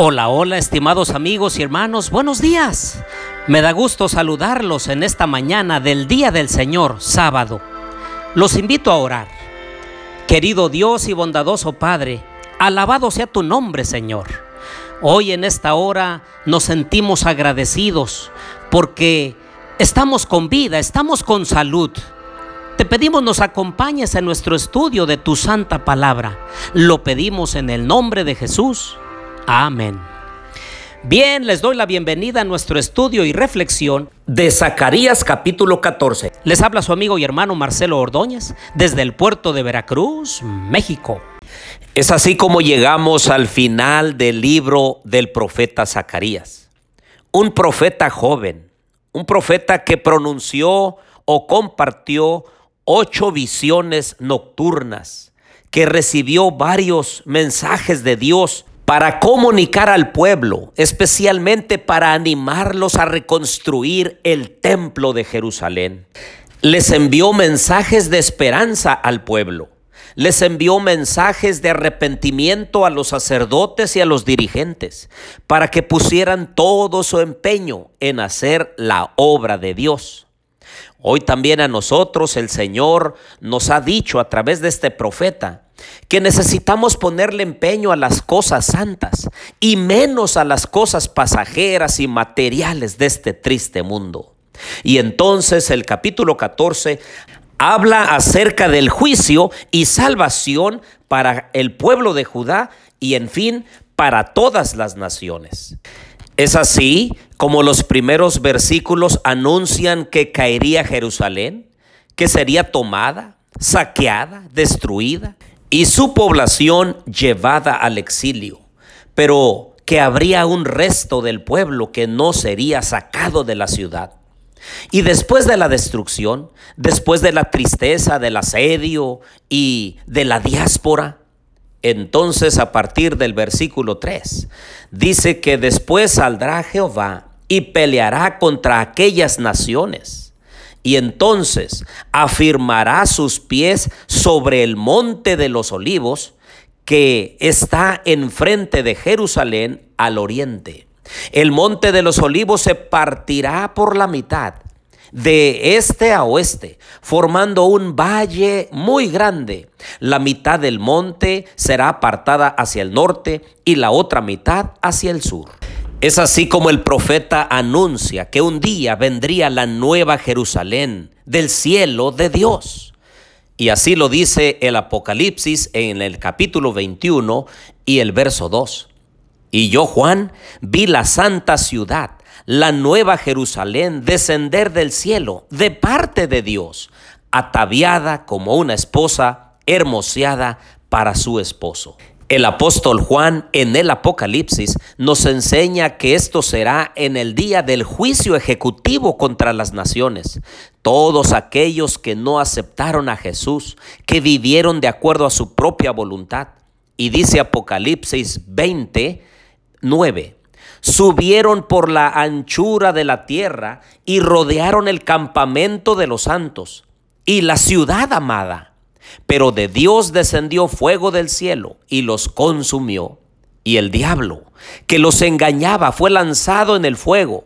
Hola, hola, estimados amigos y hermanos, buenos días. Me da gusto saludarlos en esta mañana del Día del Señor, sábado. Los invito a orar. Querido Dios y bondadoso Padre, alabado sea tu nombre, Señor. Hoy en esta hora nos sentimos agradecidos porque estamos con vida, estamos con salud. Te pedimos nos acompañes en nuestro estudio de tu santa palabra. Lo pedimos en el nombre de Jesús. Amén. Bien, les doy la bienvenida a nuestro estudio y reflexión de Zacarías capítulo 14. Les habla su amigo y hermano Marcelo Ordóñez desde el puerto de Veracruz, México. Es así como llegamos al final del libro del profeta Zacarías. Un profeta joven, un profeta que pronunció o compartió ocho visiones nocturnas, que recibió varios mensajes de Dios para comunicar al pueblo, especialmente para animarlos a reconstruir el templo de Jerusalén. Les envió mensajes de esperanza al pueblo. Les envió mensajes de arrepentimiento a los sacerdotes y a los dirigentes para que pusieran todo su empeño en hacer la obra de Dios. Hoy también a nosotros el Señor nos ha dicho a través de este profeta que necesitamos ponerle empeño a las cosas santas y menos a las cosas pasajeras y materiales de este triste mundo. Y entonces el capítulo 14 habla acerca del juicio y salvación para el pueblo de Judá y en fin para todas las naciones. Es así como los primeros versículos anuncian que caería Jerusalén, que sería tomada, saqueada, destruida y su población llevada al exilio, pero que habría un resto del pueblo que no sería sacado de la ciudad. Y después de la destrucción, después de la tristeza, del asedio y de la diáspora, entonces a partir del versículo 3, dice que después saldrá Jehová y peleará contra aquellas naciones. Y entonces afirmará sus pies sobre el monte de los olivos que está enfrente de Jerusalén al oriente. El monte de los olivos se partirá por la mitad de este a oeste, formando un valle muy grande. La mitad del monte será apartada hacia el norte y la otra mitad hacia el sur. Es así como el profeta anuncia que un día vendría la nueva Jerusalén del cielo de Dios. Y así lo dice el Apocalipsis en el capítulo 21 y el verso 2. Y yo, Juan, vi la santa ciudad la nueva Jerusalén descender del cielo de parte de Dios, ataviada como una esposa hermoseada para su esposo. El apóstol Juan en el Apocalipsis nos enseña que esto será en el día del juicio ejecutivo contra las naciones. Todos aquellos que no aceptaron a Jesús, que vivieron de acuerdo a su propia voluntad. Y dice Apocalipsis 20, 9 subieron por la anchura de la tierra y rodearon el campamento de los santos y la ciudad amada. Pero de Dios descendió fuego del cielo y los consumió. Y el diablo, que los engañaba, fue lanzado en el fuego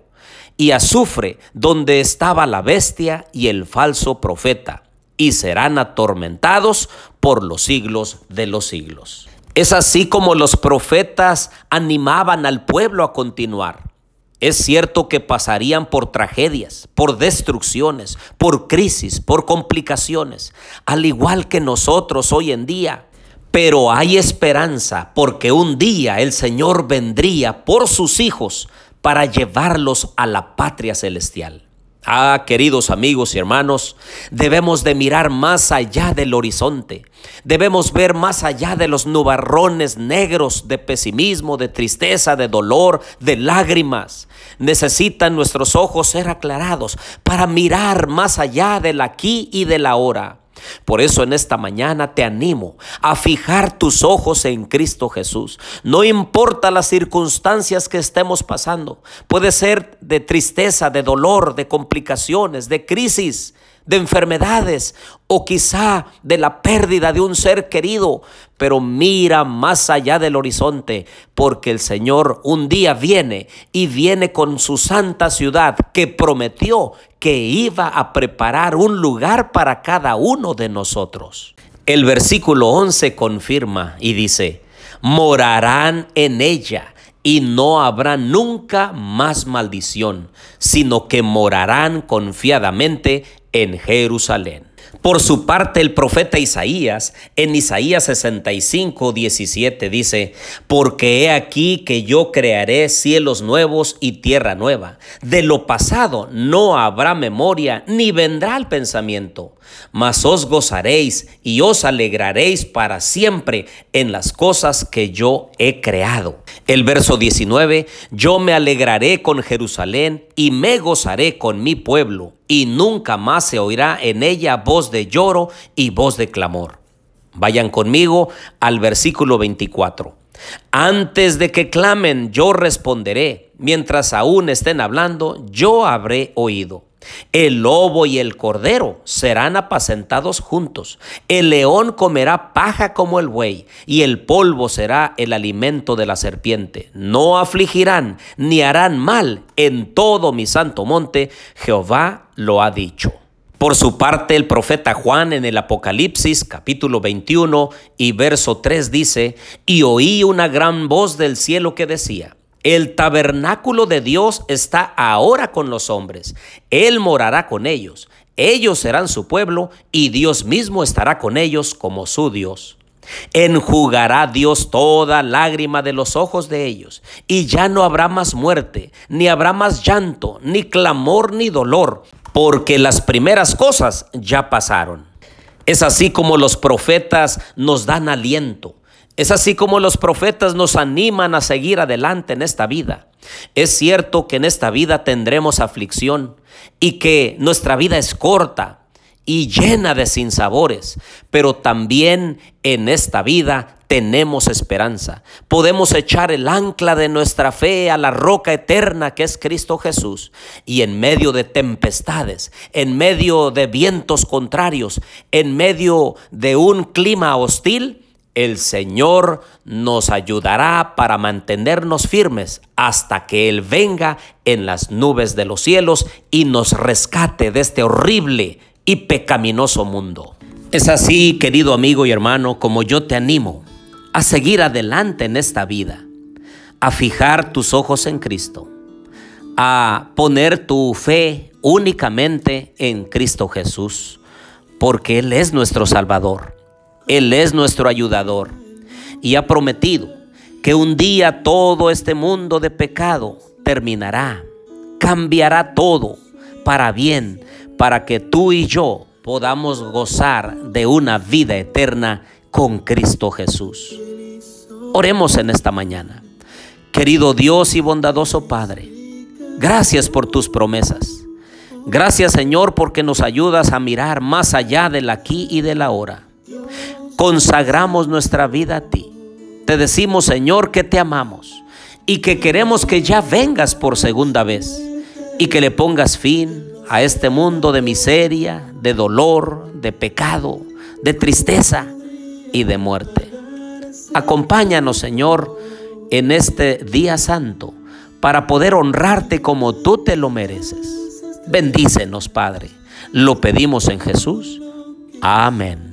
y azufre donde estaba la bestia y el falso profeta, y serán atormentados por los siglos de los siglos. Es así como los profetas animaban al pueblo a continuar. Es cierto que pasarían por tragedias, por destrucciones, por crisis, por complicaciones, al igual que nosotros hoy en día. Pero hay esperanza porque un día el Señor vendría por sus hijos para llevarlos a la patria celestial. Ah, queridos amigos y hermanos, debemos de mirar más allá del horizonte. Debemos ver más allá de los nubarrones negros de pesimismo, de tristeza, de dolor, de lágrimas. Necesitan nuestros ojos ser aclarados para mirar más allá del aquí y del ahora. Por eso en esta mañana te animo a fijar tus ojos en Cristo Jesús. No importa las circunstancias que estemos pasando. Puede ser de tristeza, de dolor, de complicaciones, de crisis. de enfermedades o quizá de la pérdida de un ser querido, pero mira más allá del horizonte, porque el Señor un día viene y viene con su santa ciudad que prometió que iba a preparar un lugar para cada uno de nosotros. El versículo 11 confirma y dice, morarán en ella y no habrá nunca más maldición, sino que morarán confiadamente en Jerusalén. Por su parte, el profeta Isaías, en Isaías 65, 17, dice, Porque he aquí que yo crearé cielos nuevos y tierra nueva. De lo pasado no habrá memoria, ni vendrá el pensamiento. Mas os gozaréis y os alegraréis para siempre en las cosas que yo he creado. El verso 19, Yo me alegraré con Jerusalén y me gozaré con mi pueblo y nunca más se oirá en ella voz de lloro y voz de clamor. Vayan conmigo al versículo 24. Antes de que clamen, yo responderé. Mientras aún estén hablando, yo habré oído. El lobo y el cordero serán apacentados juntos. El león comerá paja como el buey, y el polvo será el alimento de la serpiente. No afligirán ni harán mal en todo mi santo monte. Jehová lo ha dicho. Por su parte, el profeta Juan en el Apocalipsis capítulo 21 y verso 3 dice, y oí una gran voz del cielo que decía, el tabernáculo de Dios está ahora con los hombres. Él morará con ellos. Ellos serán su pueblo y Dios mismo estará con ellos como su Dios. Enjugará Dios toda lágrima de los ojos de ellos, y ya no habrá más muerte, ni habrá más llanto, ni clamor, ni dolor, porque las primeras cosas ya pasaron. Es así como los profetas nos dan aliento es así como los profetas nos animan a seguir adelante en esta vida. Es cierto que en esta vida tendremos aflicción y que nuestra vida es corta y llena de sinsabores, pero también en esta vida tenemos esperanza. Podemos echar el ancla de nuestra fe a la roca eterna que es Cristo Jesús. Y en medio de tempestades, en medio de vientos contrarios, en medio de un clima hostil, el Señor nos ayudará para mantenernos firmes hasta que Él venga en las nubes de los cielos y nos rescate de este horrible y pecaminoso mundo. Es así, querido amigo y hermano, como yo te animo a seguir adelante en esta vida, a fijar tus ojos en Cristo, a poner tu fe únicamente en Cristo Jesús, porque Él es nuestro Salvador. Él es nuestro ayudador y ha prometido que un día todo este mundo de pecado terminará, cambiará todo para bien, para que tú y yo podamos gozar de una vida eterna con Cristo Jesús. Oremos en esta mañana. Querido Dios y bondadoso Padre, gracias por tus promesas. Gracias Señor porque nos ayudas a mirar más allá del aquí y del ahora consagramos nuestra vida a ti. Te decimos, Señor, que te amamos y que queremos que ya vengas por segunda vez y que le pongas fin a este mundo de miseria, de dolor, de pecado, de tristeza y de muerte. Acompáñanos, Señor, en este día santo para poder honrarte como tú te lo mereces. Bendícenos, Padre. Lo pedimos en Jesús. Amén.